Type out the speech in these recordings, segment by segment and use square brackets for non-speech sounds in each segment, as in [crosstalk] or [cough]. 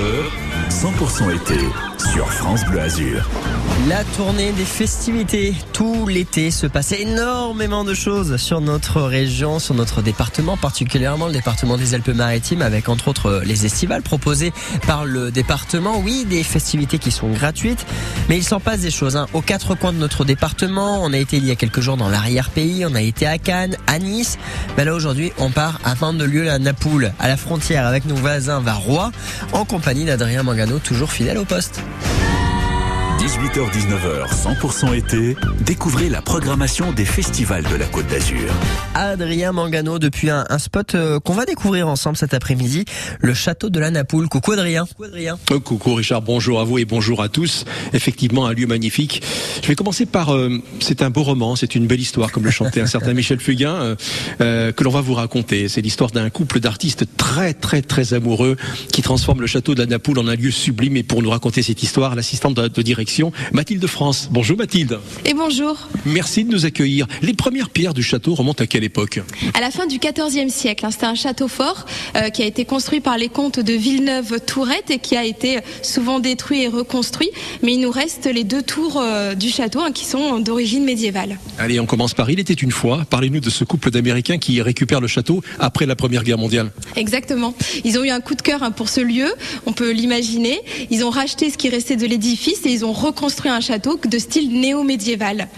Sağlık 100% été sur France Bleu Azur. La tournée des festivités. Tout l'été se passe énormément de choses sur notre région, sur notre département, particulièrement le département des Alpes-Maritimes, avec entre autres les estivales proposées par le département. Oui, des festivités qui sont gratuites, mais il s'en passe des choses. Hein. Aux quatre coins de notre département, on a été il y a quelques jours dans l'arrière-pays, on a été à Cannes, à Nice. Mais là aujourd'hui, on part à lieu la Napoule, à la frontière avec nos voisins Varrois, en compagnie d'Adrien Mangano, toujours fidèle au poste. 18h-19h, 100% été, découvrez la programmation des festivals de la Côte d'Azur. Adrien Mangano depuis un, spot euh, qu'on va découvrir ensemble cet après-midi, le château de la Napoule. Coucou Adrien. Coucou Adrien. Euh, coucou Richard, bonjour à vous et bonjour à tous. Effectivement, un lieu magnifique. Je vais commencer par, euh, c'est un beau roman, c'est une belle histoire, comme le chantait un [laughs] certain Michel Fugain, que l'on va vous raconter. C'est l'histoire d'un couple d'artistes très très très amoureux qui transforme le château de la Napoule en un lieu sublime. Et pour nous raconter cette histoire, l'assistante de direction Mathilde France. Bonjour Mathilde. Et bonjour. Merci de nous accueillir. Les premières pierres du château remontent à quelle époque À la fin du XIVe siècle. Hein. C'était un château fort euh, qui a été construit par les comtes de Villeneuve-Tourette et qui a été souvent détruit et reconstruit. Mais il nous reste les deux tours euh, du château hein, qui sont d'origine médiévale. Allez, on commence par Il était une fois. Parlez-nous de ce couple d'Américains qui récupère le château après la Première Guerre mondiale. Exactement. Ils ont eu un coup de cœur hein, pour ce lieu. On peut l'imaginer. Ils ont racheté ce qui restait de l'édifice et ils ont reconstruit un château de style néo-médiéval.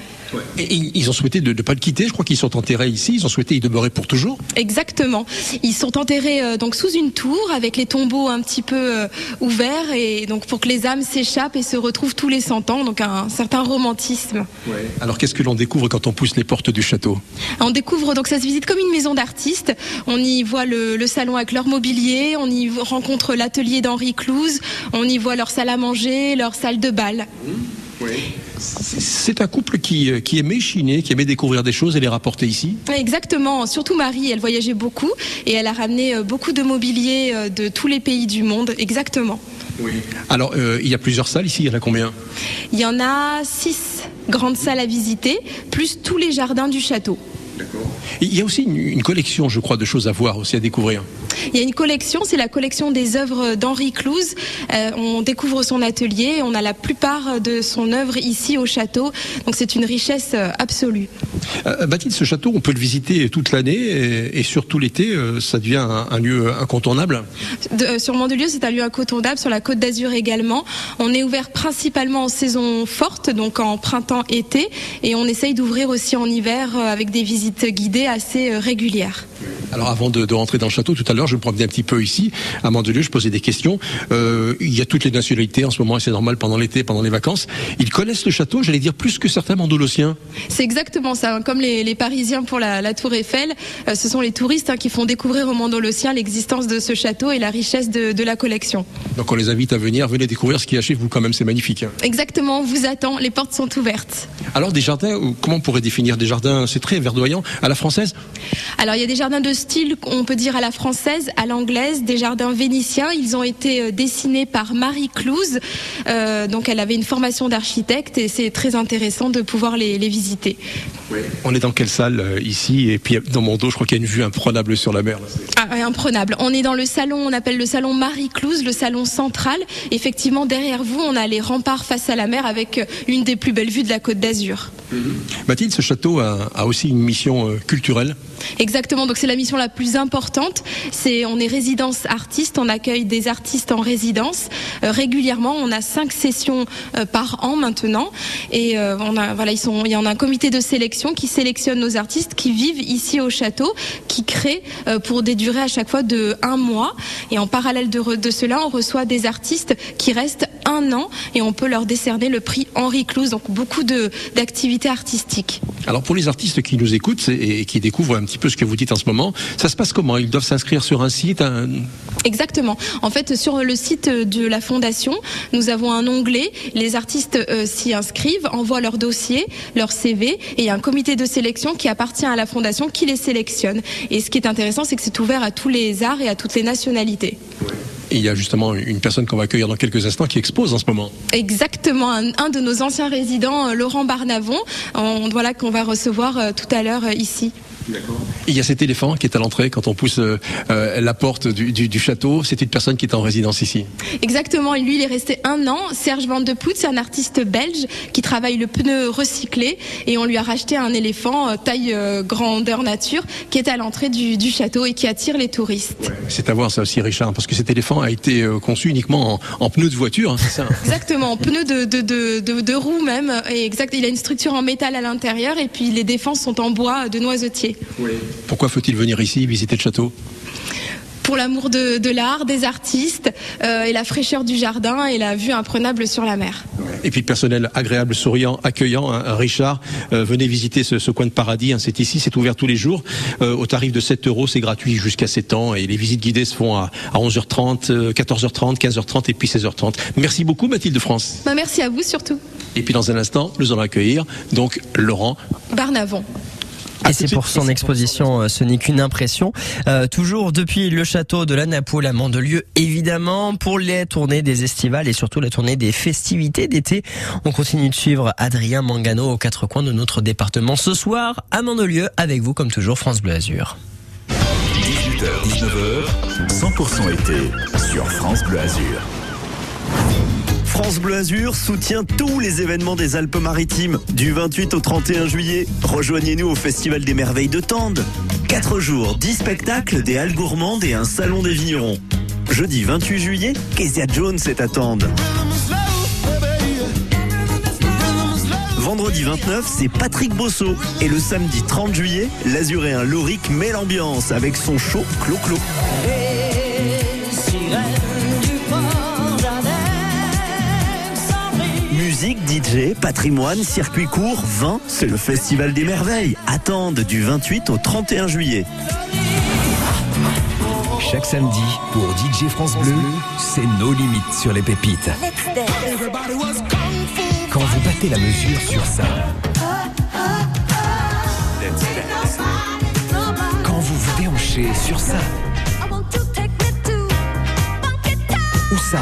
Et ils ont souhaité de ne pas le quitter. Je crois qu'ils sont enterrés ici. Ils ont souhaité y demeurer pour toujours. Exactement. Ils sont enterrés euh, donc sous une tour avec les tombeaux un petit peu euh, ouverts et donc pour que les âmes s'échappent et se retrouvent tous les 100 ans. Donc un certain romantisme. Alors qu'est-ce que l'on découvre quand on pousse les portes du château? On découvre donc ça se visite comme une maison d'artistes. On y voit le, salon avec leur mobilier. On y rencontre l'atelier d'Henri Clouse. On y voit leur salle à manger, leur salle de bal. C'est un couple qui, euh, qui aimait chiner, qui aimait découvrir des choses et les rapporter ici Exactement, surtout Marie, elle voyageait beaucoup et elle a ramené euh, beaucoup de mobilier euh, de tous les pays du monde, exactement. Oui. Alors, il y a plusieurs salles ici, il y en a combien? Il y en a six grandes salles à visiter, plus tous les jardins du château. Il y a aussi une, collection, je crois, de choses à voir, aussi à découvrir. Il y a une collection, c'est la collection des œuvres d'Henri Clouse. Euh, on découvre son atelier, on a la plupart de son œuvre ici au château, donc c'est une richesse euh, absolue. Euh, Mathilde, ce château, on peut le visiter toute l'année et, surtout l'été, ça devient un, lieu incontournable. sur Mandelieu, c'est un lieu incontournable, sur la Côte d'Azur également. On est ouvert principalement en saison forte, donc en printemps-été, et on essaye d'ouvrir aussi en hiver avec des visites guidées assez régulières. Alors avant de, de, rentrer dans le château, tout à l'heure, je me promenais un petit peu ici, à Mandelieu, je posais des questions. Euh, il y a toutes les nationalités en ce moment, et c'est normal pendant l'été, pendant les vacances. Ils connaissent le château, j'allais dire plus que certains mandolosiens. C'est exactement ça. Comme les, les Parisiens pour la, la Tour Eiffel, euh, ce sont les touristes hein, qui font découvrir aux mandolosiens l'existence de ce château et la richesse de, de, la collection. Donc on les invite à venir, venez découvrir ce qu'il y a chez vous quand même, c'est magnifique. Hein. Exactement, on vous attend, les portes sont ouvertes. Alors des jardins, comment on pourrait définir des jardins? C'est très verdoyant, à la française? Alors il y a des jardins de style, on peut dire à la française, à l'anglaise, des jardins vénitiens. Ils ont été euh, dessinés par Marie Clouse. Euh, donc elle avait une formation d'architecte et c'est très intéressant de pouvoir les, visiter. On est dans quelle salle euh, ici? Et puis dans mon dos, je crois qu'il y a une vue imprenable sur la mer. Ah, imprenable. On est dans le salon, on appelle le salon Marie Clouse, le salon central. Effectivement, derrière vous, on a les remparts face à la mer avec une des plus belles vues de la Côte d'Azur. Mm-hmm. Mathilde, ce château a, aussi une mission culturelle. Exactement. Donc c'est la mission la plus importante. C'est on est résidence artiste, on accueille des artistes en résidence euh, régulièrement. On a cinq sessions euh, par an maintenant, et euh, voilà il y en a un comité de sélection qui sélectionne nos artistes qui vivent ici au château, qui créent pour des durées à chaque fois de un mois. Et en parallèle de, cela, on reçoit des artistes qui restent un an et on peut leur décerner le prix Henri Clouse. Donc beaucoup d'activités artistiques. Alors pour les artistes qui nous écoutent et qui découvrent un petit peu ce que vous dites en ce moment, ça se passe comment? Ils doivent s'inscrire sur un site Exactement. En fait, sur le site de la fondation, nous avons un onglet. Les artistes euh, s'y inscrivent, envoient leur dossier, leur CV, et il y a un comité de sélection qui appartient à la fondation qui les sélectionne. Et ce qui est intéressant, c'est que c'est ouvert à tous les arts et à toutes les nationalités. Il y a justement une personne qu'on va accueillir dans quelques instants qui expose en ce moment. Exactement, un, de nos anciens résidents, euh, Laurent Barnavon, on, voilà qu'on va recevoir euh, tout à l'heure ici. Il y a cet éléphant qui est à l'entrée quand on pousse euh, euh, la porte du, du, du château. C'est une personne qui est en résidence ici. Exactement, lui il est resté un an. Serge Van de Poet, c'est un artiste belge qui travaille le pneu recyclé et on lui a racheté un éléphant euh, taille grandeur nature qui est à l'entrée du, du château et qui attire les touristes. C'est à voir ça aussi, Richard, parce que cet éléphant a été conçu uniquement en, en pneus de voiture, hein, c'est ça Exactement, pneu de, de, de, de, de roue même. Et exact, il a une structure en métal à l'intérieur et puis les défenses sont en bois de noisetier. Pourquoi faut-il venir ici visiter le château? Pour l'amour de, de l'art, des artistes euh, et la fraîcheur du jardin et la vue imprenable sur la mer. Et puis personnel agréable, souriant, accueillant. hein. Richard, euh, venez visiter ce, ce coin de paradis. hein. C'est ici, c'est ouvert tous les jours. Euh, au tarif de 7 euros, c'est gratuit jusqu'à 7 ans. Et les visites guidées se font à, à 11h30, euh, 14h30, 15h30 et puis 16h30. Merci beaucoup Mathilde France. Bah, merci à vous surtout. Et puis dans un instant, nous allons accueillir donc Laurent. Barnavon. Et c'est pour son exposition, euh, ce n'est qu'une impression. Euh, toujours depuis le château de la Napoule à Mandelieu, évidemment, pour les tournées des estivales et surtout la tournée des festivités d'été. On continue de suivre Adrien Mangano aux quatre coins de notre département ce soir à Mandelieu avec vous comme toujours France Bleu Azur. 18h, 19h, 100% été sur France Bleu Azur. France Bleu Azur soutient tous les événements des Alpes-Maritimes. Du 28 au 31 juillet, rejoignez-nous au Festival des Merveilles de Tende. 4 jours, 10 spectacles, des halles gourmandes et un salon des vignerons. Jeudi 28 juillet, Kezia Jones est à Tende. Vendredi 29, c'est Patrick Bosso. Et le samedi 30 juillet, l'Azuréen Loric met l'ambiance avec son show Clo-Clo. Musique, DJ, patrimoine, circuit court, vin, c'est le Festival des Merveilles. Attende du 28 au 31 juillet. Chaque samedi, pour DJ France Bleu, c'est nos limites sur les pépites. Quand vous battez la mesure sur ça. Quand vous vous déhanchez sur ça. Ou ça.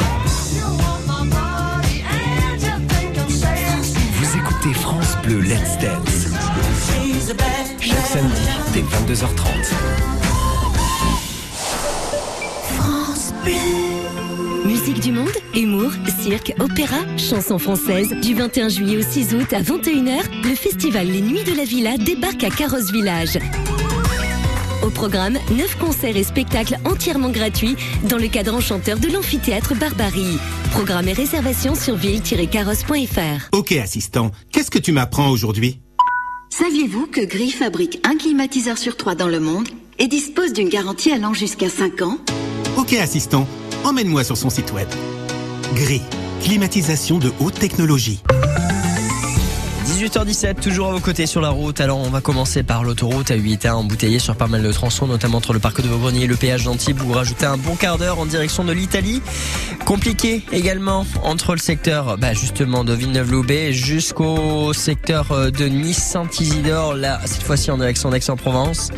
Écoutez France Bleu Let's Dance. Chaque samedi, dès 22h30. Musique du monde, humour, cirque, opéra, chansons françaises. Du 21 juillet au 6 août à 21h, le festival Les Nuits de la Villa débarque à Carrosse Village. Au programme, 9 concerts et spectacles entièrement gratuits dans le cadre enchanteur de l'amphithéâtre Barbarie. Programme et réservation sur ville-carrosse.fr. Ok assistant, qu'est-ce que tu m'apprends aujourd'hui? Saviez-vous que Gris fabrique un climatiseur sur trois dans le monde et dispose d'une garantie allant jusqu'à 5 ans? Ok assistant, emmène-moi sur son site web. Gris, climatisation de haute technologie. 18h17, toujours à vos côtés sur la route. Alors, on va commencer par l'autoroute A8A embouteillée sur pas mal de tronçons, notamment entre le parc de Vaubrenier et le péage d'Antibes. Vous rajoutez un bon quart d'heure en direction de l'Italie. Compliqué également entre le secteur, bah, justement, de Villeneuve-Loubet jusqu'au secteur euh, de Nice-Saint-Isidore. Là, cette fois-ci en direction d'Aix-en-Provence.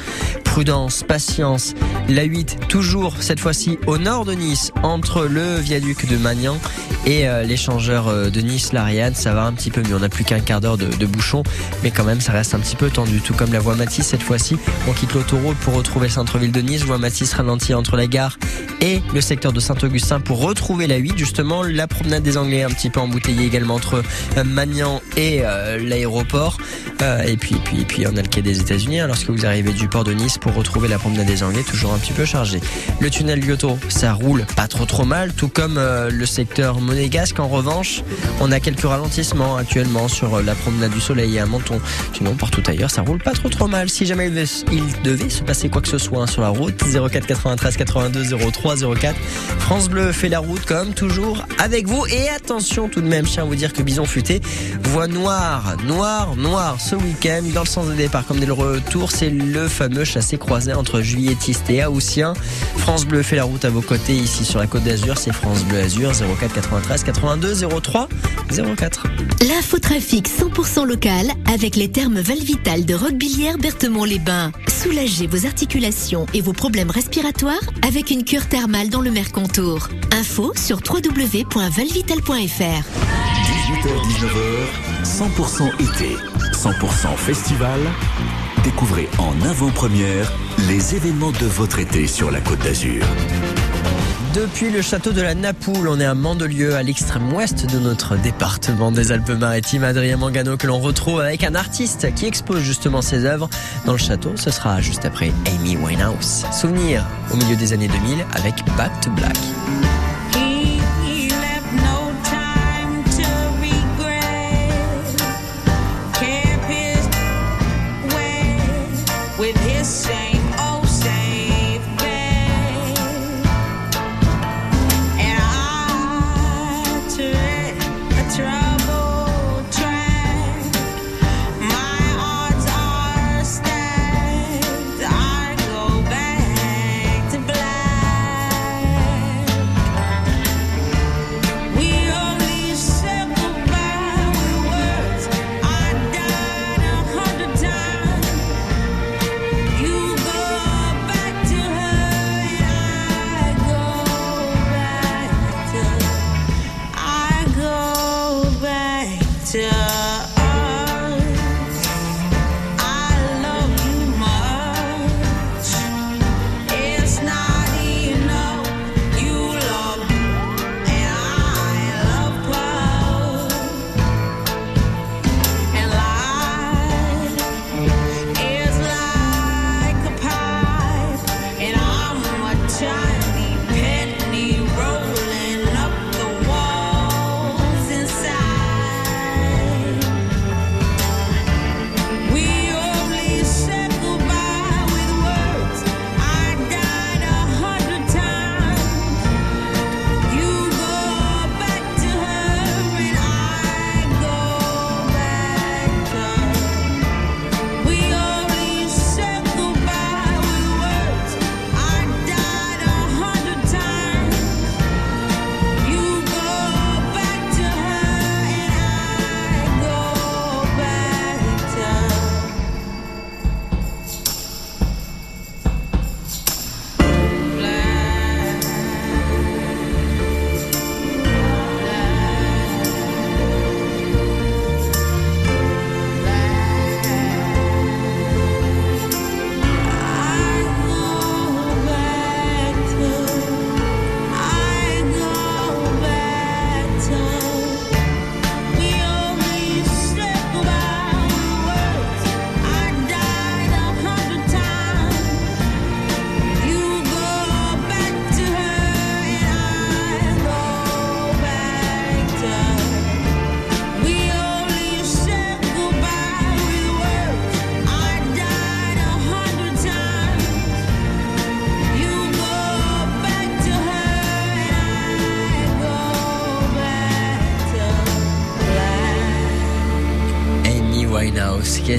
Prudence, patience. La 8, toujours cette fois-ci au nord de Nice, entre le viaduc de Magnan et euh, l'échangeur euh, de Nice, l'Ariane. Ça va un petit peu mieux. On n'a plus qu'un quart d'heure de, de bouchon, mais quand même, ça reste un petit peu tendu. Tout comme la voie Matisse cette fois-ci. On quitte l'autoroute pour retrouver le centre-ville de Nice. Voie Matisse ralentie entre la gare et le secteur de Saint-Augustin pour retrouver la 8. Justement, la promenade des Anglais un petit peu embouteillée également entre euh, Magnan et euh, l'aéroport. Euh, et puis, puis, puis, on a le quai des États-Unis. hein, lorsque vous arrivez du port de Nice pour retrouver la promenade des Anglais, toujours un petit peu chargé. Le tunnel Lyoto, ça roule pas trop trop mal, tout comme le secteur monégasque. En revanche, on a quelques ralentissements actuellement sur la promenade du Soleil et à Menton. Sinon, partout ailleurs, ça roule pas trop trop mal. Si jamais il devait, se passer quoi que ce soit hein, sur la route, 04 93 82 03 04. France Bleu fait la route comme toujours avec vous. Et attention tout de même, je tiens à vous dire que Bison Futé voit noir, noir, noir ce week-end dans le sens des départ comme des retours. C'est le fameux chassé-croisé entre Juillettiste et Haussien. France Bleu fait la route à vos côtés ici sur la Côte d'Azur. C'est France Bleu Azur 04 93 82 03 04. L'infotrafic 100% local avec les termes Valvital de Roquebillière Berthemont-les-Bains. Soulagez vos articulations et vos problèmes respiratoires avec une cure thermale dans le Mercontour. Info sur www.valvital.fr. 18h, 19h, 100% été, 100% festival Découvrez en avant-première les événements de votre été sur la Côte d'Azur. Depuis le château de la Napoule, on est à Mandelieu, à l'extrême ouest de notre département des Alpes-Maritimes. Adrien Mangano que l'on retrouve avec un artiste qui expose justement ses œuvres dans le château. Ce sera juste après Amy Winehouse. Souvenir au milieu des années 2000 avec Back to Black.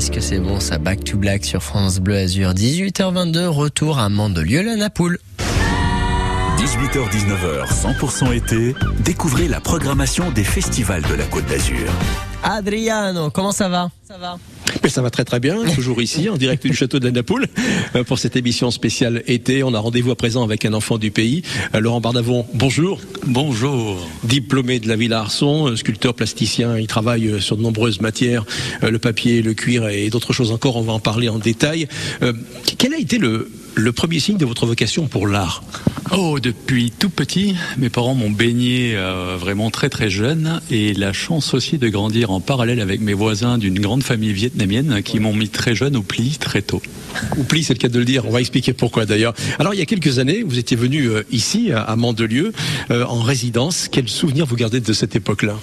Qu'est-ce que c'est bon ça, Back to Black sur France Bleu Azur? 18h22, retour à Mandelieu-la-Napoule. 18h-19h, 100% été, découvrez la programmation des festivals de la Côte d'Azur. Adriano, comment ça va? Ça va mais ça va très très bien, toujours ici, en direct du château de la Napoule, euh, pour cette émission spéciale été. On a rendez-vous à présent avec un enfant du pays. Euh, Laurent Bardavon, bonjour. Bonjour. Diplômé de la Villa Arson, euh, sculpteur plasticien, il travaille sur de nombreuses matières, le papier, le cuir et d'autres choses encore, on va en parler en détail. Quel a été le, le premier signe de votre vocation pour l'art Oh, depuis tout petit, mes parents m'ont baigné euh, vraiment très très jeune et la chance aussi de grandir en parallèle avec mes voisins d'une grande famille vietnamienne qui m'ont mis très jeune au pli très tôt. Au pli, c'est le cas de le dire. On va expliquer pourquoi d'ailleurs. Alors, il y a quelques années, vous étiez venu euh, ici à Mandelieu euh, en résidence. Quel souvenir vous gardez de cette époque-là?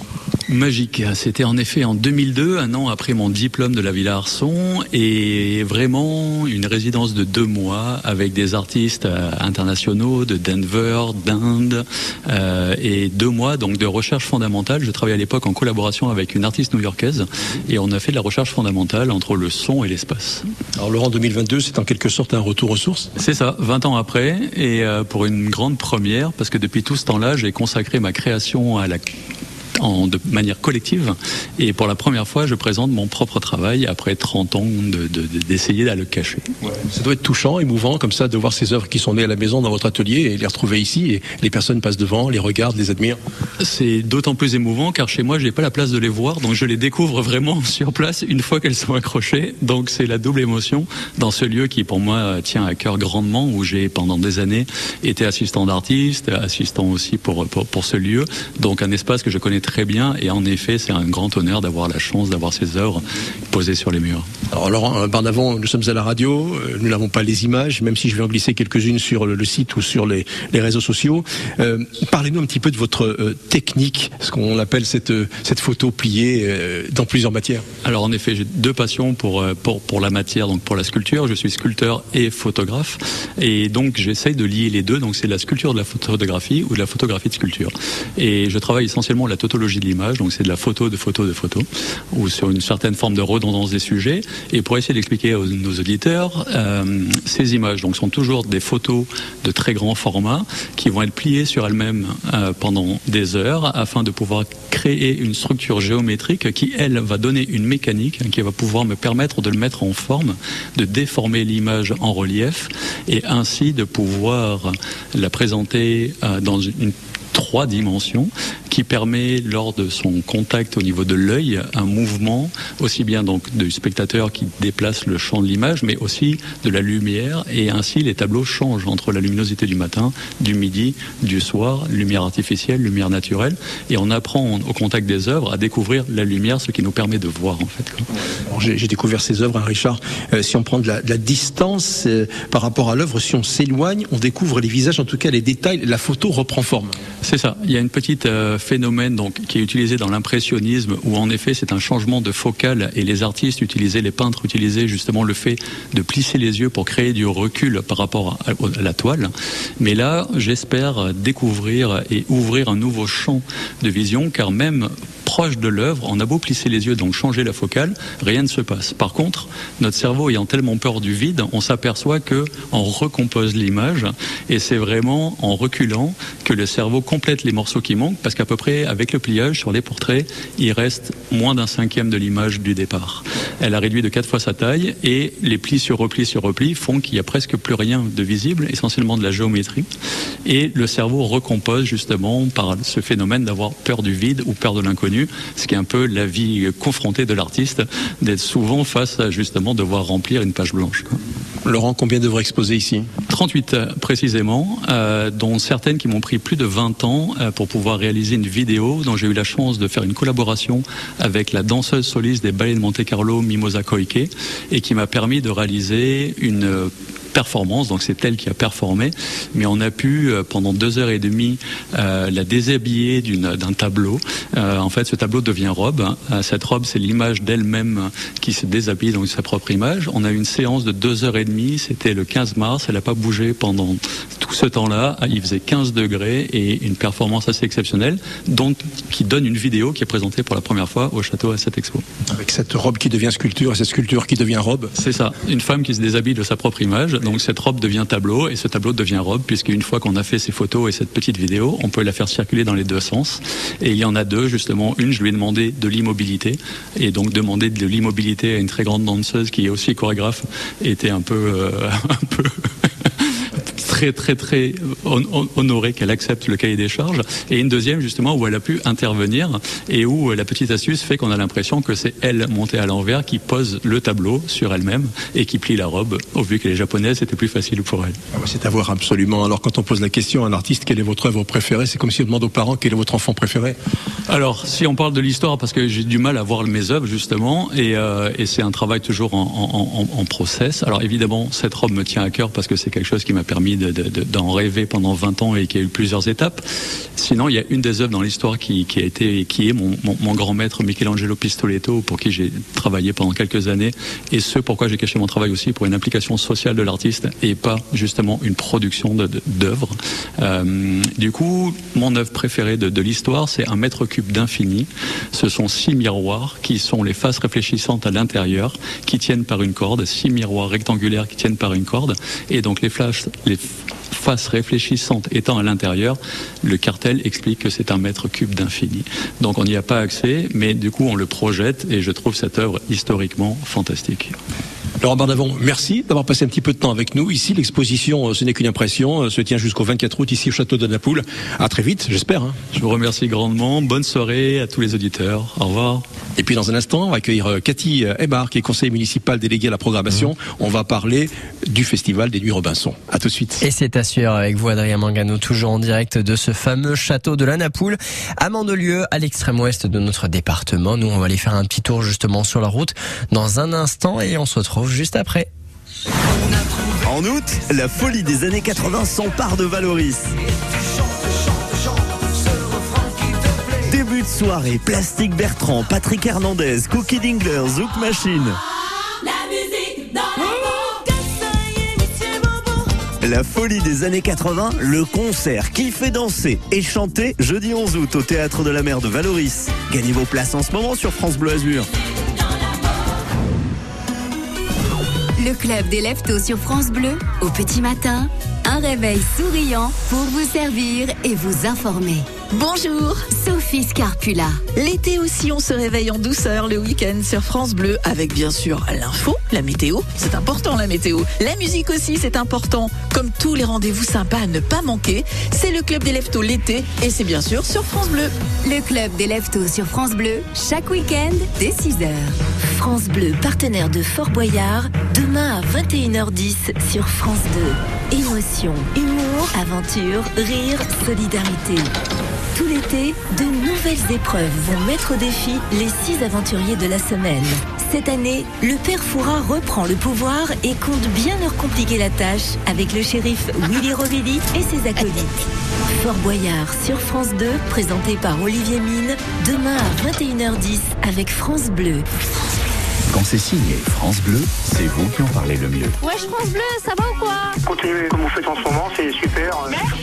Magique. C'était en effet en 2002, un an après mon diplôme de la Villa Arson, et vraiment une résidence de deux mois avec des artistes internationaux de Denver, d'Inde, euh, et deux mois donc de recherche fondamentale. Je travaillais à l'époque en collaboration avec une artiste new-yorkaise et on a fait de la recherche fondamentale entre le son et l'espace. Alors Laurent, 2022, c'est en quelque sorte un retour aux sources? C'est ça, 20 ans après, et euh, pour une grande première, parce que depuis tout ce temps-là, j'ai consacré ma création à la en, de manière collective. Et pour la première fois, je présente mon propre travail après 30 ans d'essayer de, de, le cacher. Ça doit être touchant, émouvant, comme ça, de voir ces œuvres qui sont nées à la maison dans votre atelier et les retrouver ici. Et les personnes passent devant, les regardent, les admirent. C'est d'autant plus émouvant car chez moi, je n'ai pas la place de les voir, donc je les découvre vraiment [laughs] sur place une fois qu'elles sont accrochées. Donc c'est la double émotion dans ce lieu qui, pour moi, tient à cœur grandement, où j'ai pendant des années été assistant d'artiste, assistant aussi pour, pour, pour ce lieu. Donc un espace que je connais très bien et en effet, c'est un grand honneur d'avoir la chance d'avoir ces œuvres posées sur les murs. Alors Laurent Barnavant, nous sommes à la radio, euh, nous n'avons pas les images, même si je vais en glisser quelques-unes sur le, site ou sur les, les réseaux sociaux. Euh, Parlez-nous un petit peu de votre euh, technique, ce qu'on appelle cette, euh, cette photo pliée euh, dans plusieurs matières. Alors en effet, j'ai deux passions pour, pour, pour la matière, donc pour la sculpture. Je suis sculpteur et photographe, et donc j'essaye de lier les deux. Donc c'est la sculpture de la photographie ou de la photographie de sculpture. Et je travaille essentiellement la de l'image, donc c'est de la photo de photo de photo, ou sur une certaine forme de redondance des sujets. Et pour essayer d'expliquer à nos auditeurs, euh, ces images donc sont toujours des photos de très grand format qui vont être pliées sur elles-mêmes euh, pendant des heures afin de pouvoir créer une structure géométrique qui, elle, va donner une mécanique qui va pouvoir me permettre de le mettre en forme, de déformer l'image en relief et ainsi de pouvoir la présenter euh, dans une trois dimensions qui permet lors de son contact au niveau de l'œil un mouvement aussi bien donc du spectateur qui déplace le champ de l'image mais aussi de la lumière et ainsi les tableaux changent entre la luminosité du matin, du midi, du soir, lumière artificielle, lumière naturelle et on apprend au contact des œuvres à découvrir la lumière ce qui nous permet de voir en fait. J'ai découvert ces œuvres, hein, Richard. Euh, si on prend de la, distance euh, par rapport à l'œuvre, si on s'éloigne, on découvre les visages, en tout cas les détails, la photo reprend forme. C'est ça. Il y a une petite euh, phénomène donc qui est utilisé dans l'impressionnisme où en effet c'est un changement de focale et les artistes utilisaient, les peintres utilisaient justement le fait de plisser les yeux pour créer du recul par rapport à la toile. Mais là, j'espère découvrir et ouvrir un nouveau champ de vision car même proche de l'œuvre, on a beau plisser les yeux, donc changer la focale, rien ne se passe. Par contre, notre cerveau ayant tellement peur du vide, on s'aperçoit que on recompose l'image et c'est vraiment en reculant que le cerveau complète les morceaux qui manquent parce qu'à peu près avec le pliage sur les portraits, il reste moins d'un cinquième de l'image du départ. Elle a réduit de quatre fois sa taille et les plis sur replis sur replis font qu'il y a presque plus rien de visible, essentiellement de la géométrie. Et le cerveau recompose justement par ce phénomène d'avoir peur du vide ou peur de l'inconnu, ce qui est un peu la vie confrontée de l'artiste, d'être souvent face à justement devoir remplir une page blanche. Quoi. Laurent, combien d'œuvres exposées ici? 38 précisément, euh, dont certaines qui m'ont pris plus de 20 ans euh, pour pouvoir réaliser une vidéo dont j'ai eu la chance de faire une collaboration avec la danseuse soliste des ballets de Monte Carlo, Mimosa Koike, et qui m'a permis de réaliser une performance, donc c'est elle qui a performé, mais on a pu euh, pendant deux heures et demie euh, la déshabiller d'un tableau. Euh, en fait, ce tableau devient robe. Hein. Cette robe, c'est l'image d'elle-même qui se déshabille dans sa propre image. On a eu une séance de deux heures et demie, c'était le 15 mars, elle n'a pas bougé pendant tout ce temps-là. Il faisait 15 degrés et une performance assez exceptionnelle, donc qui donne une vidéo qui est présentée pour la première fois au château à cette expo. Avec cette robe qui devient sculpture et cette sculpture qui devient robe. C'est ça, une femme qui se déshabille de sa propre image donc cette robe devient tableau et ce tableau devient robe puisqu'une fois qu'on a fait ces photos et cette petite vidéo, on peut la faire circuler dans les deux sens. Et il y en a deux justement. Une, je lui ai demandé de l'immobilité et donc demander de l'immobilité à une très grande danseuse qui est aussi chorégraphe était un peu, euh, [laughs] un peu très très très honorée qu'elle accepte le cahier des charges et une deuxième justement où elle a pu intervenir et où la petite astuce fait qu'on a l'impression que c'est elle montée à l'envers qui pose le tableau sur elle-même et qui plie la robe au vu qu'elle est japonaise c'était plus facile pour elle. Ah c'est à voir absolument. Alors quand on pose la question à un artiste quelle est votre œuvre préférée c'est comme si on demande aux parents quel est votre enfant préféré? Alors si on parle de l'histoire parce que j'ai du mal à voir mes œuvres justement et, euh, et c'est un travail toujours en, en, en, process. Alors évidemment cette robe me tient à cœur parce que c'est quelque chose qui m'a permis de d'en de, rêver pendant 20 ans et qui a eu plusieurs étapes. Sinon, il y a une des œuvres dans l'histoire qui, a été, qui est mon grand maître Michelangelo Pistoletto, pour qui j'ai travaillé pendant quelques années, et ce pourquoi j'ai caché mon travail aussi pour une implication sociale de l'artiste et pas justement une production d'œuvres. Euh, du coup, mon œuvre préférée de, de l'histoire, c'est un mètre cube d'infini. Ce sont six miroirs qui sont les faces réfléchissantes à l'intérieur, qui tiennent par une corde, six miroirs rectangulaires qui tiennent par une corde, et donc les flashs, les face réfléchissante étant à l'intérieur, le cartel explique que c'est un mètre cube d'infini. Donc on n'y a pas accès, mais du coup on le projette et je trouve cette œuvre historiquement fantastique. Laurent Bardavon, merci d'avoir passé un petit peu de temps avec nous. Ici, l'exposition, euh, ce n'est qu'une impression, euh, se tient jusqu'au 24 août ici au château de Napoule. À très vite, j'espère. Hein. Je vous remercie grandement. Bonne soirée à tous les auditeurs. Au revoir. Et puis dans un instant, on va accueillir euh, Cathy Hébard, qui est conseiller municipal délégué à la programmation. Mmh. On va parler du festival des Nuits Robinson. À tout de suite. Et c'est sûr avec vous, Adrien Mangano, toujours en direct de ce fameux château de la Napoule, à Mandelieu, à l'extrême ouest de notre département. Nous, on va aller faire un petit tour justement sur la route dans un instant et on se retrouve juste après. En août, la folie des années 80 s'empare de Valoris. Début de soirée, Plastique Bertrand, Patrick Hernandez, Cookie Dingler, Zouk Machine. La folie des années 80, le concert qui fait danser et chanter jeudi 11 août au théâtre de la mer de Valoris. Gagnez vos places en ce moment sur France Bleu Azur. Le club des leftos sur France Bleu, au petit matin, un réveil souriant pour vous servir et vous informer. Bonjour, Sophie Scarpula. L'été aussi, on se réveille en douceur le week-end sur France Bleu avec bien sûr l'info, la météo. C'est important la météo. La musique aussi, c'est important. Comme tous les rendez-vous sympas à ne pas manquer, c'est le club des leftos l'été et c'est bien sûr sur France Bleu. Le club des leftos sur France Bleu, chaque week-end dès 6h. France Bleu, partenaire de Fort Boyard, demain à 21h10 sur France 2. Émotion, humour, aventure, rire, solidarité. Tout l'été, de nouvelles épreuves vont mettre au défi les six aventuriers de la semaine. Cette année, le père Foura reprend le pouvoir et compte bien leur compliquer la tâche avec le shérif Willy Rovelli et ses acolytes. Fort Boyard sur France 2, présenté par Olivier Mine, demain à 21h10 avec France Bleu. Quand c'est signé France Bleu, c'est vous qui en parlez le mieux. Wesh France Bleu, ça va ou quoi? Continuez comme vous faites en ce moment, c'est super. Merci,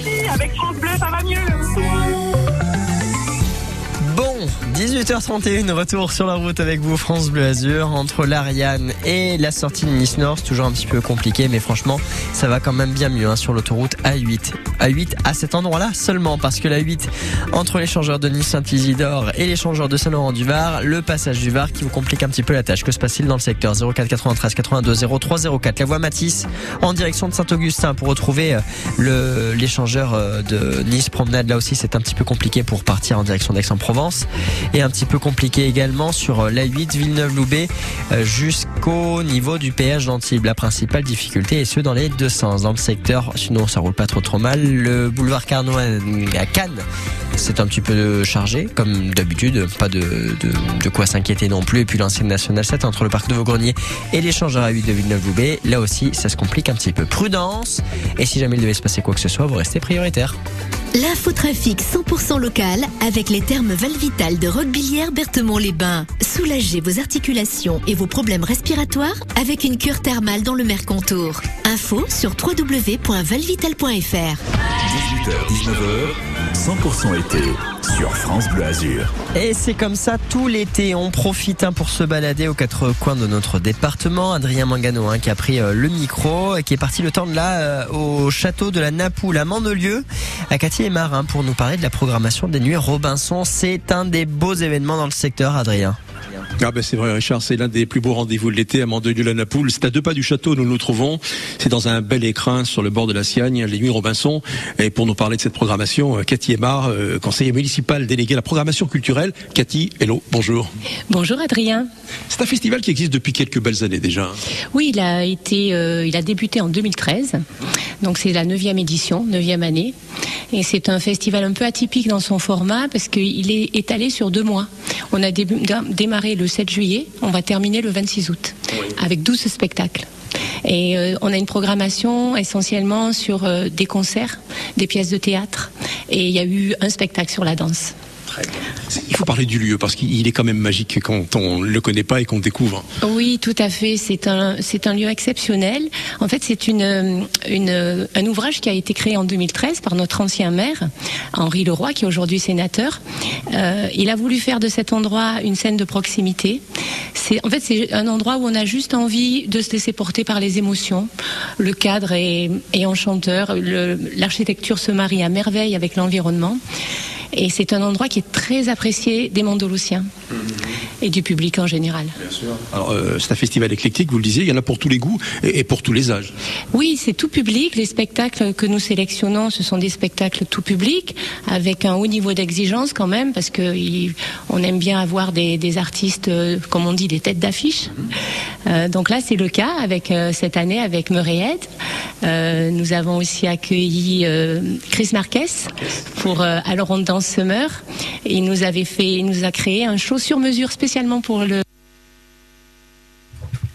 18h31, retour sur la route avec vous, France Bleu Azur, entre l'Ariane et la sortie de Nice Nord. C'est toujours un petit peu compliqué, mais franchement, ça va quand même bien mieux hein, sur l'autoroute A8. A8 à cet endroit-là seulement, parce que la 8 entre l'échangeur de Nice Saint-Isidore et l'échangeur de Saint-Laurent-du-Var, le passage du Var qui vous complique un petit peu la tâche. Que se passe-t-il dans le secteur? 04 93 82 03 04 La voie Matisse en direction de Saint-Augustin pour retrouver euh, l'échangeur euh, de Nice Promenade. Là aussi, c'est un petit peu compliqué pour partir en direction d'Aix-en-Provence et un petit peu compliqué également sur euh, l'A8 Villeneuve-Loubet euh, jusqu'au niveau du péage d'Antibes. La principale difficulté est ce dans les deux sens dans le secteur. Sinon, ça roule pas trop trop mal. Le boulevard Carnot à Cannes c'est un petit peu chargé, comme d'habitude, pas de, de, quoi s'inquiéter non plus. Et puis l'ancienne National 7 entre le parc de Vaugrenier et l'échangeur à 8 de Villeneuve-Loubet, là aussi, ça se complique un petit peu. Prudence, et si jamais il devait se passer quoi que ce soit, vous restez prioritaire. L'infotrafic 100% local avec les termes Valvital de Roquebillière Berthemont-les-Bains. Soulagez vos articulations et vos problèmes respiratoires avec une cure thermale dans le Mercontour. Info sur www.valvital.fr. 18h, 19h, 100% été sur France Bleu Azur. Et c'est comme ça tout l'été. On profite hein, pour se balader aux quatre coins de notre département. Adrien Mangano hein, qui a pris euh, le micro et qui est parti le temps de là euh, au château de la Napoule à Mandelieu à Cathy et Marin pour nous parler de la programmation des nuits Robinson. C'est un des beaux événements dans le secteur, Adrien. Ah ben c'est vrai Richard, c'est l'un des plus beaux rendez-vous de l'été à Mandelieu-la-Napoule. C'est à deux pas du château où nous nous trouvons. C'est dans un bel écrin sur le bord de la Siagne, les Nuits Robinson. Et pour nous parler de cette programmation, euh, Cathy Aymar, euh, conseiller municipal délégué à la programmation culturelle. Cathy, hello, bonjour. Bonjour Adrien. C'est un festival qui existe depuis quelques belles années déjà. Oui, il a été, euh, il a débuté en 2013. Donc c'est la neuvième édition, neuvième année. Et c'est un festival un peu atypique dans son format parce qu'il est étalé sur deux mois. On a démarré le 7 juillet, on va terminer le 26 août avec 12 spectacles. Et euh, on a une programmation essentiellement sur euh, des concerts, des pièces de théâtre et il y a eu un spectacle sur la danse. Il faut parler du lieu parce qu'il est quand même magique quand on le connaît pas et qu'on découvre. Oui, tout à fait. C'est un, c'est un lieu exceptionnel. En fait, c'est une, une, un ouvrage qui a été créé en 2013 par notre ancien maire, Henri Leroy, qui est aujourd'hui sénateur. Euh, il a voulu faire de cet endroit une scène de proximité. C'est, en fait, c'est un endroit où on a juste envie de se laisser porter par les émotions. Le cadre est, enchanteur. L'architecture se marie à merveille avec l'environnement. Et c'est un endroit qui est très apprécié des Mandolosiens et du public en général. Alors, euh, c'est un festival éclectique, vous le disiez, il y en a pour tous les goûts et, et pour tous les âges. Oui, c'est tout public. Les spectacles que nous sélectionnons, ce sont des spectacles tout public, avec un haut niveau d'exigence quand même, parce que il- on aime bien avoir des, des artistes, euh, comme on dit, des têtes d'affiche. Euh, donc là, c'est le cas avec euh, cette année avec. Euh, nous avons aussi accueilli euh, Chris Marquez pour euh, Alors on danse Summer. Il nous avait fait, il nous a créé un show sur mesure spécialement pour le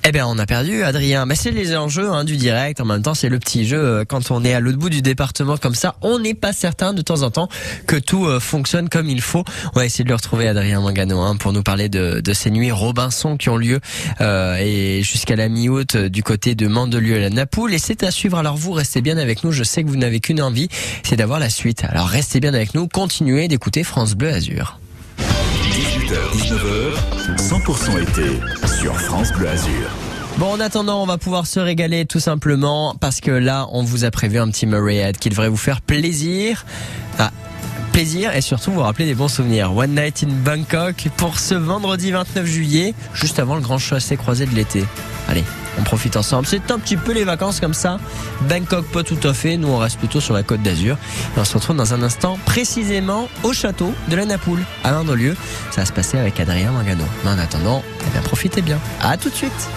Eh bien, on a perdu Adrien. Mais c'est les enjeux hein, du direct. En même temps, c'est le petit jeu. euh, Quand on est à l'autre bout du département comme ça, on n'est pas certain de temps en temps que tout euh, fonctionne comme il faut. On va essayer de le retrouver, Adrien Mangano, hein, pour nous parler de, ces nuits Robinson qui ont lieu euh, et jusqu'à la mi-août du côté de Mandelieu à la Napoule. Et c'est à suivre. Alors vous, restez bien avec nous. Je sais que vous n'avez qu'une envie, c'est d'avoir la suite. Alors restez bien avec nous. Continuez d'écouter France Bleu Azur. 18h, 19h, 100% été sur France Bleu Azur. Bon, en attendant, on va pouvoir se régaler tout simplement parce que là, on vous a prévu un petit Murrayhead qui devrait vous faire plaisir. Ah, plaisir et surtout vous rappeler des bons souvenirs. One Night in Bangkok pour ce vendredi 29 juillet, juste avant le grand chassé croisé de l'été. Allez, on profite ensemble. C'est un petit peu les vacances comme ça. Bangkok pas tout à fait. Nous, on reste plutôt sur la côte d'Azur. Et on se retrouve dans un instant précisément au château de la Napoule, à Mandelieu. Ça va se passer avec Adrien Mangano. Mais en attendant, eh bien, profitez bien. À tout de suite.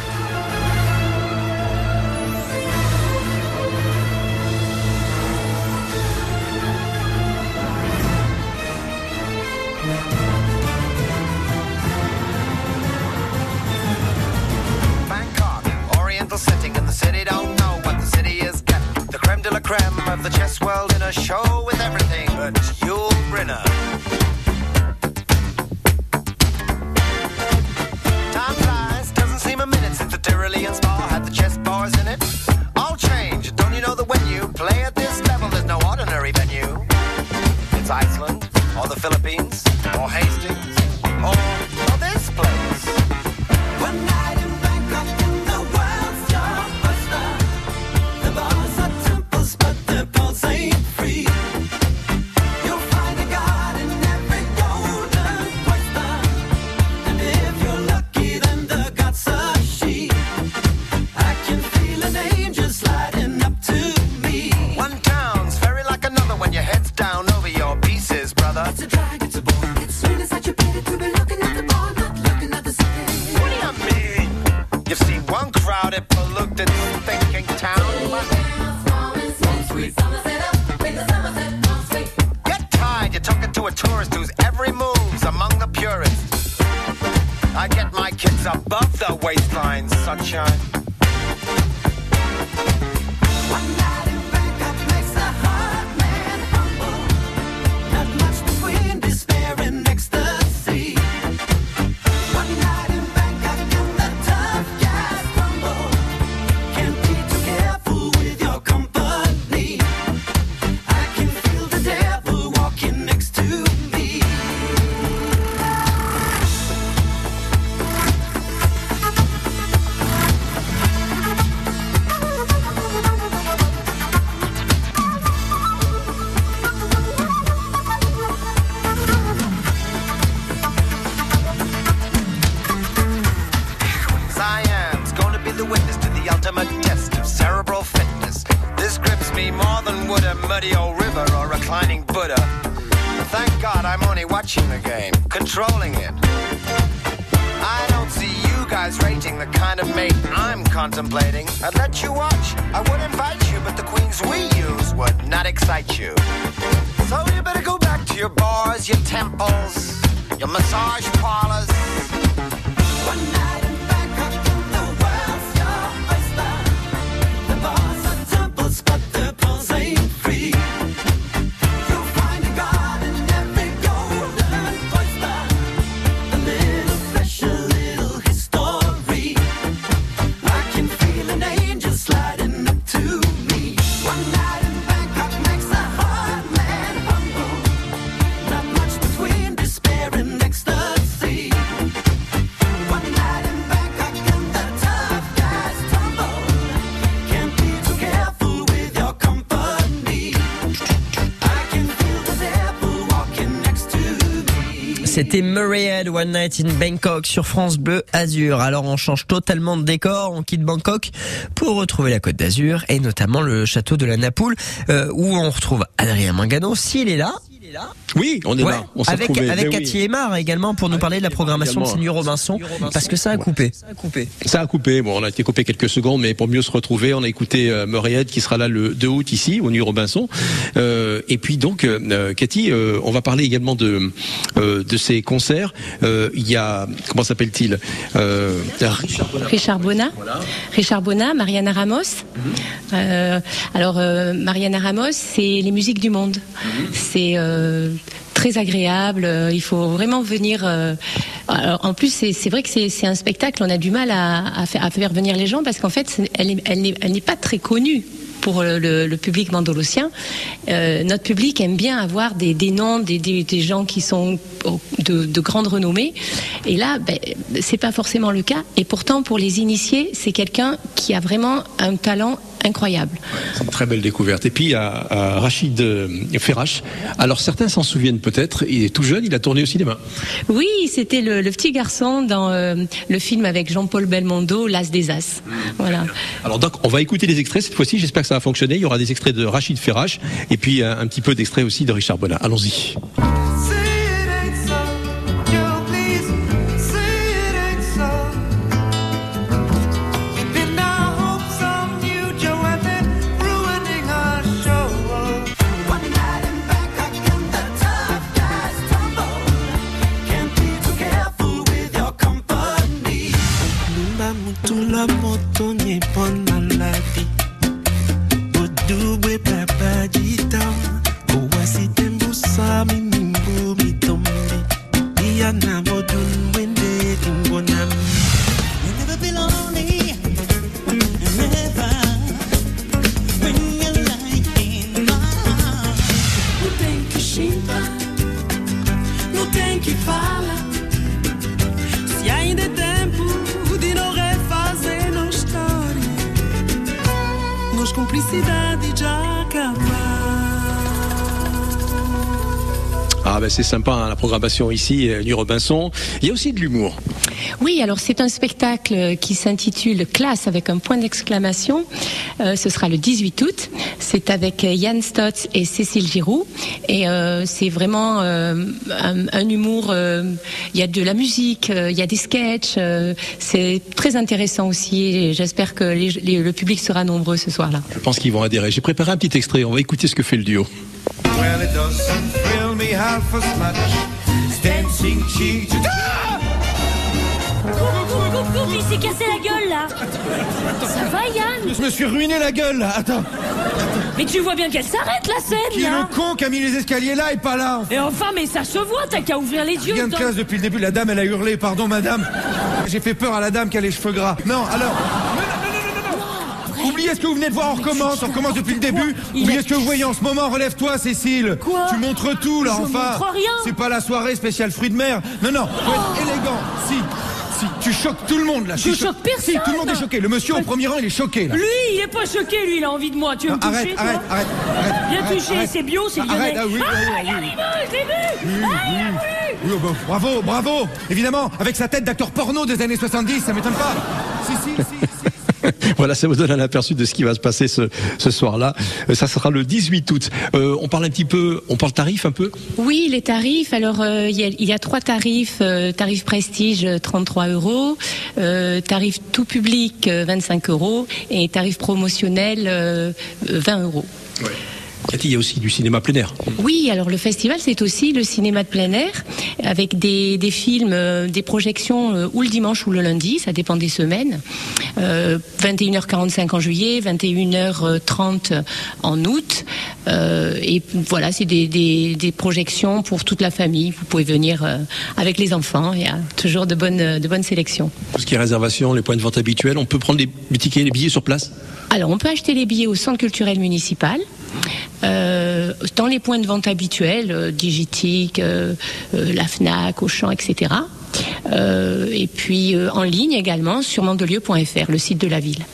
C'était Murrayhead One Night in Bangkok sur France Bleu Azur. Alors on change totalement de décor, on quitte Bangkok pour retrouver la Côte d'Azur et notamment le château de la Napoule euh, où on retrouve Adrien Mangano s'il est là. Oui, on est Ouais, là. On s'est avec avec Mais oui. Cathy Aymar également pour nous parler de la programmation de. Seigneur Robinson parce que ça a coupé. Ça a coupé. Bon, on a été coupé quelques secondes, mais pour mieux se retrouver, on a écouté euh, qui sera là le 2 août ici au Nuit Robinson. Euh, et puis donc, euh, Cathy, euh, on va parler également de euh, de ces concerts. Euh, Il y a comment s'appelle-t-il euh, Richard Bonnat, Richard Bonnat, Mariana Ramos. Euh, alors euh, Mariana Ramos, c'est les musiques du monde. C'est euh, très agréable. euh, Il faut vraiment venir. euh, en plus, c'est vrai que c'est un spectacle. On a du mal à, faire, venir les gens parce qu'en fait, elle est- elle n'est pas très connue pour le, public mandolosien. Euh, notre public aime bien avoir des, noms, des, gens qui sont de grande renommée. Et là, ben, c'est pas forcément le cas. Et pourtant, pour les initiés, c'est quelqu'un qui a vraiment un talent incroyable. C'est une très belle découverte. Et puis il y a, à Rachid euh, Ferrache. Alors certains s'en souviennent peut-être. Il est tout jeune. Il a tourné au cinéma. Oui, c'était le, le petit garçon dans euh, le film avec Jean-Paul Belmondo, L'As des As. Voilà. Alors donc on va écouter les extraits cette fois-ci. J'espère que ça va fonctionner. Il y aura des extraits de Rachid Ferrache et puis euh, un petit peu d'extraits aussi de Richard Bonnat. Allons-y. Ah ben c'est sympa hein, la programmation ici, euh, Nuit Robinson. Il y a aussi de l'humour. Oui, alors c'est un spectacle qui s'intitule Classe avec un point d'exclamation. Euh, ce sera le 18 août. C'est avec euh, Yann Stotz et Cécile Giroux. Et euh, c'est vraiment euh, un, un humour. euh, Il y a de la musique, euh, il y a des sketchs. euh, c'est très intéressant aussi. Et j'espère que les- les- le public sera nombreux ce soir-là. Je pense qu'ils vont adhérer. J'ai préparé un petit extrait. On va écouter ce que fait le duo. Well, it doesn't thrill me half as much as dancing cheek to Il s'est cassé la gueule là. Ça va Yann Je me suis ruiné la gueule là, attends. Mais tu vois bien qu'elle s'arrête la scène Qui est là. le con qui a mis les escaliers là et pas là Et enfin mais ça se voit, t'as qu'à ouvrir les yeux Rien de classe depuis le début, la dame elle a hurlé, pardon madame. J'ai fait peur à la dame qui a les cheveux gras. Non, alors. Oubliez ce que vous venez de voir, on recommence, on recommence depuis le début. Oubliez ce que vous voyez en ce moment, relève-toi Cécile. Quoi Tu montres tout là, Je enfin. C'est pas la soirée spéciale fruits de mer. Non, non, faut être élégant. Si, si, tu choques tout le monde là. Je Tu cho- choque personne. Si, tout le monde est choqué. Le monsieur au premier rang, il est choqué là. Lui, il est pas choqué, lui, il a envie de moi. Tu veux me Non, toucher arrête, toi arrête, arrête, arrête, Viens arrête, toucher, arrête. c'est bio, c'est Ah, arrête, lyonnais. ah oui, ah, oui, oui, oui. il vu Ah, il a vu Oui, oh, bah, bravo, bravo Évidemment, avec sa tête d'acteur porno des années 70, ça m'étonne pas. Si, si, si. [laughs] voilà, ça vous donne un aperçu de ce qui va se passer ce, ce soir-là. Euh, Ça sera le 18 août. Euh, on parle un petit peu, on parle tarif un peu? Oui, les tarifs. Alors, euh, il y, a, il y a trois tarifs. euh, tarif prestige, euh, 33 euros. Euh, tarif tout public, euh, 25 euros. Et tarif promotionnel, euh, 20 euros. Cathy, il y a aussi du cinéma plein air. Oui, alors le festival, c'est aussi le cinéma de plein air, avec des, des films, euh, des projections euh, ou le dimanche ou le lundi, ça dépend des semaines. Euh, 21h45 en juillet, 21h30 en août. Euh, et voilà, c'est des, des, des projections pour toute la famille. Vous pouvez venir euh, avec les enfants. Il y a toujours de bonnes, de bonnes sélections. Tout ce qui est réservation, les points de vente habituels, on peut prendre les, les tickets, les billets sur place? Alors, on peut acheter les billets au centre culturel municipal. Euh, dans les points de vente habituels, euh, Digitique, euh, euh, la FNAC, Auchan, etc. Et puis en ligne également sur mandelieu.fr, le site de la ville.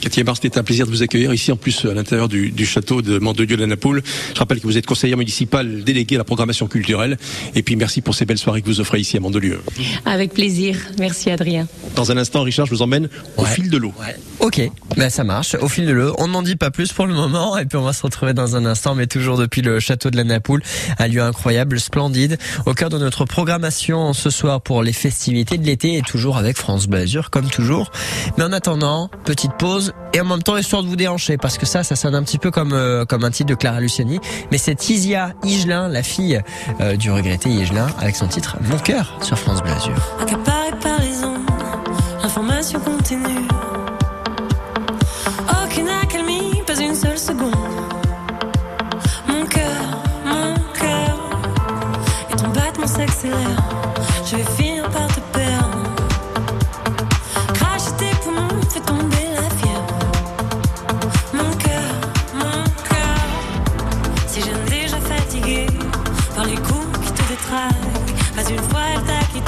Cathy Barre, c'était un plaisir de vous accueillir ici, en plus à l'intérieur du, du château de Mandelieu de la Napoule. Je rappelle que vous êtes conseillère municipale déléguée à la programmation culturelle. Et puis merci pour ces belles soirées que vous offrez ici à Mandelieu. Avec plaisir. Merci Adrien. Dans un instant, Richard, je vous emmène au fil de l'eau. Ok, ben ça marche. Au fil de l'eau, on n'en dit pas plus pour le moment, et puis on va se retrouver dans un instant, mais toujours depuis le château de la Napoule, un lieu incroyable, splendide, au cœur de notre programmation ce soir pour les festivités de l'été, et toujours avec France Bleu Azur, comme toujours. Mais en attendant, petite pause, et en même temps histoire de vous déhancher, parce que ça, ça sonne un petit peu comme euh, comme un titre de Clara Luciani, mais c'est Isia Higelin, la fille euh, du regretté Higelin, avec son titre Mon cœur sur France Bleu Azur. Aucune pas une seule seconde. Mon cœur, mon cœur,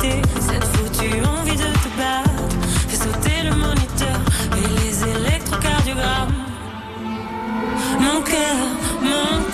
quitté, cette foutue envie de te battre. Fais sauter le moniteur et les électrocardiogrammes. Mon cœur, mon cœur.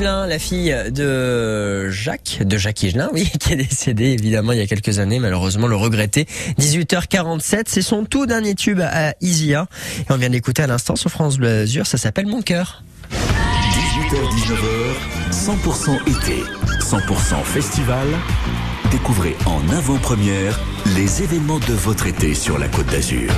La fille de Jacques, de Jacques Higelin, oui, [laughs] qui est décédé évidemment il y a quelques années, malheureusement le regretté. 18h47, c'est son tout dernier tube à Isia. Et on vient d'écouter à l'instant sur France Bleu Azur, ça s'appelle Mon cœur. 18h-19h, 100% été, 100% festival. Découvrez en avant-première les événements de votre été sur la Côte d'Azur.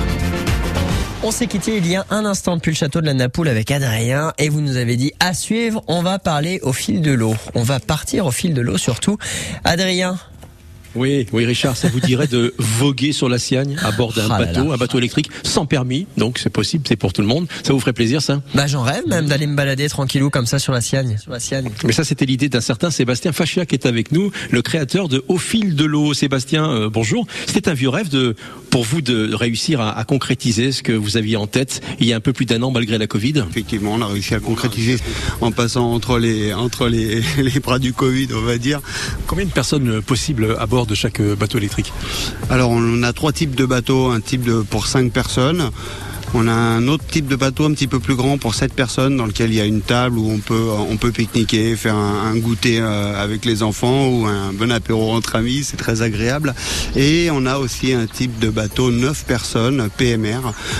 On s'est quitté il y a un instant depuis le château de la Napoule avec Adrien et vous nous avez dit à suivre, on va parler au fil de l'eau. On va partir au fil de l'eau surtout. Adrien, Oui, oui, Richard, ça vous dirait de voguer sur la Siagne à bord d'un Ah bateau, là. un bateau électrique sans permis, donc c'est possible, c'est pour tout le monde. Ça vous ferait plaisir, ça? Bah j'en rêve même d'aller me balader tranquillou comme ça sur la Siagne. Sur la Siagne. Mais ça, c'était l'idée d'un certain Sébastien Faccia qui est avec nous, le créateur de Au fil de l'eau. Sébastien, euh, bonjour. C'était un vieux rêve de, pour vous de réussir à, à concrétiser ce que vous aviez en tête il y a un peu plus d'un an malgré la Covid. Effectivement, on a réussi à concrétiser en passant entre les, entre les, [laughs] les bras du Covid, on va dire. Combien de personnes possibles à bord de chaque bateau électrique? Alors, on a trois types de bateaux. Un type de, pour cinq personnes. On a un autre type de bateau un petit peu plus grand pour 7 personnes dans lequel il y a une table où on peut, on peut pique-niquer, faire un, un goûter euh, avec les enfants ou un bon apéro entre amis, c'est très agréable. Et on a aussi un type de bateau 9 personnes, PMR,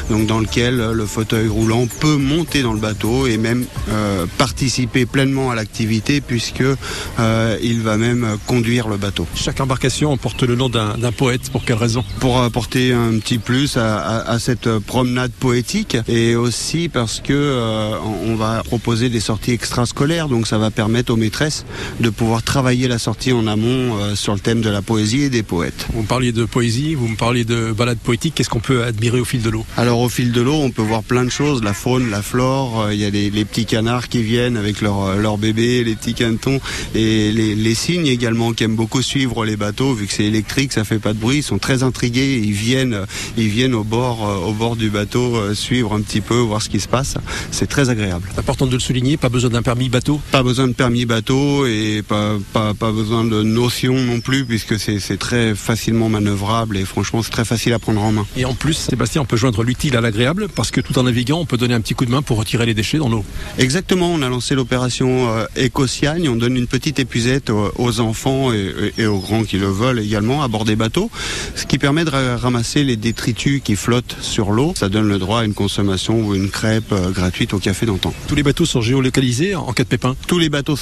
donc dans lequel le fauteuil roulant peut monter dans le bateau et même euh, participer pleinement à l'activité puisque euh, il va même conduire le bateau. Chaque embarcation porte le nom d'un d'un poète. Pour quelle raison? Pour apporter un petit plus à, à- à cette promenade poétique et aussi parce que euh, on va proposer des sorties extrascolaires, donc ça va permettre aux maîtresses de pouvoir travailler la sortie en amont euh, sur le thème de la poésie et des poètes. Vous me parliez de poésie, vous me parliez de balade poétique. Qu'est-ce qu'on peut admirer au fil de l'eau? Alors au fil de l'eau, on peut voir plein de choses, la faune, la flore, euh, il y a les, les petits canards qui viennent avec leurs bébés, les petits canetons et les, les cygnes également qui aiment beaucoup suivre les bateaux. Vu que c'est électrique, ça fait pas de bruit, ils sont très intrigués, ils viennent ils viennent au bord au bord du bateau euh, suivre un petit peu, voir ce qui se passe. C'est très agréable. Important de le souligner, pas besoin d'un permis bateau. Pas besoin de permis bateau et pas, pas, pas besoin de notion non plus puisque c'est très facilement manœuvrable et franchement c'est très facile à prendre en main. Et en plus, Sébastien, on peut joindre l'utile à l'agréable parce que tout en naviguant, on peut donner un petit coup de main pour retirer les déchets dans l'eau. Exactement, on a lancé l'opération euh, Éco-Siagne. On donne une petite épuisette aux, aux enfants et, et- et aux grands qui le veulent également à bord des bateaux, ce qui permet de ra- ramasser les détritus qui flottent sur l'eau. Ça donne le droit à une consommation ou une crêpe euh, gratuite au café d'antan. Tous les bateaux sont géolocalisés en cas de pépin? Tous les bateaux sont